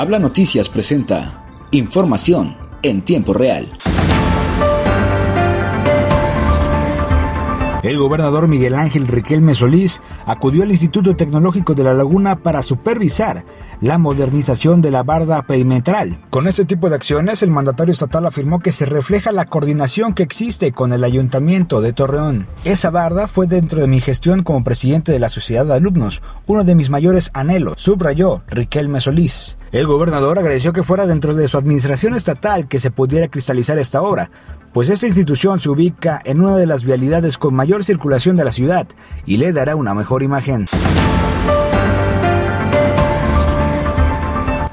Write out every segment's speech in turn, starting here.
Habla Noticias presenta información en tiempo real. El gobernador Miguel Ángel Riquelme Solís acudió al Instituto Tecnológico de la Laguna para supervisar la modernización de la barda perimetral. Con este tipo de acciones, el mandatario estatal afirmó que se refleja la coordinación que existe con el Ayuntamiento de Torreón. Esa barda fue dentro de mi gestión como presidente de la Sociedad de Alumnos, uno de mis mayores anhelos, subrayó Riquelme Solís. El gobernador agradeció que fuera dentro de su administración estatal que se pudiera cristalizar esta obra, pues esta institución se ubica en una de las vialidades con mayor circulación de la ciudad y le dará una mejor imagen.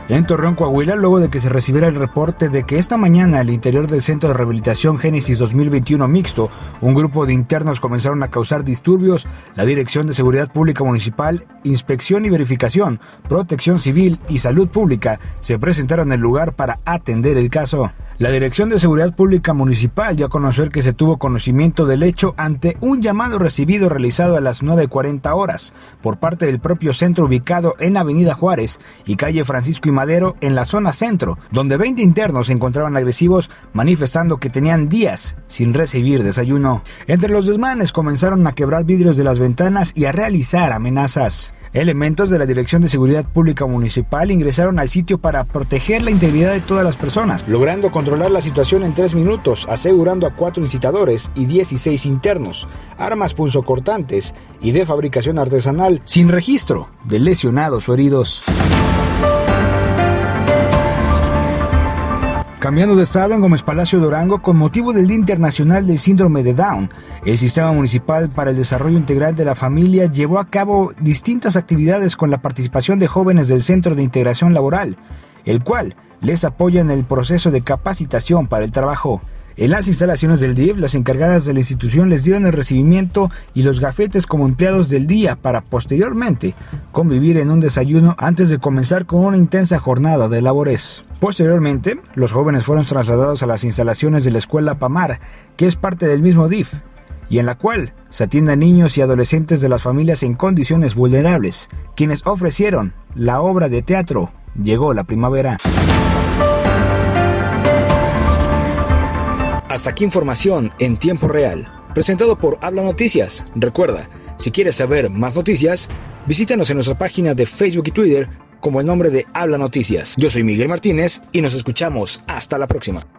En Torreón, Coahuila, luego de que se recibiera el reporte de que esta mañana al interior del Centro de Rehabilitación Génesis 2021 mixto, un grupo de internos comenzaron a causar disturbios, la Dirección de Seguridad Pública Municipal, Inspección y Verificación, Protección Civil y Salud Pública se presentaron en el lugar para atender el caso. La Dirección de Seguridad Pública Municipal dio a conocer que se tuvo conocimiento del hecho ante un llamado recibido realizado a las 9.40 horas por parte del propio centro ubicado en Avenida Juárez y calle Francisco y Madero en la zona centro, donde 20 internos se encontraban agresivos manifestando que tenían días sin recibir desayuno. Entre los desmanes comenzaron a quebrar vidrios de las ventanas y a realizar amenazas. Elementos de la Dirección de Seguridad Pública Municipal ingresaron al sitio para proteger la integridad de todas las personas, logrando controlar la situación en tres minutos, asegurando a cuatro incitadores y 16 internos, armas punzocortantes y de fabricación artesanal, sin registro de lesionados o heridos. Cambiando de estado en Gómez Palacio Durango, con motivo del Día Internacional del Síndrome de Down, el Sistema Municipal para el Desarrollo Integral de la Familia llevó a cabo distintas actividades con la participación de jóvenes del Centro de Integración Laboral, el cual les apoya en el proceso de capacitación para el trabajo. En las instalaciones del DIF, las encargadas de la institución les dieron el recibimiento y los gafetes como empleados del día para posteriormente convivir en un desayuno antes de comenzar con una intensa jornada de labores. Posteriormente, los jóvenes fueron trasladados a las instalaciones de la escuela Pamar, que es parte del mismo DIF, y en la cual se atienden a niños y adolescentes de las familias en condiciones vulnerables, quienes ofrecieron la obra de teatro Llegó la primavera. Hasta aquí información en tiempo real, presentado por Habla Noticias. Recuerda, si quieres saber más noticias, visítanos en nuestra página de Facebook y Twitter como el nombre de Habla Noticias. Yo soy Miguel Martínez y nos escuchamos hasta la próxima.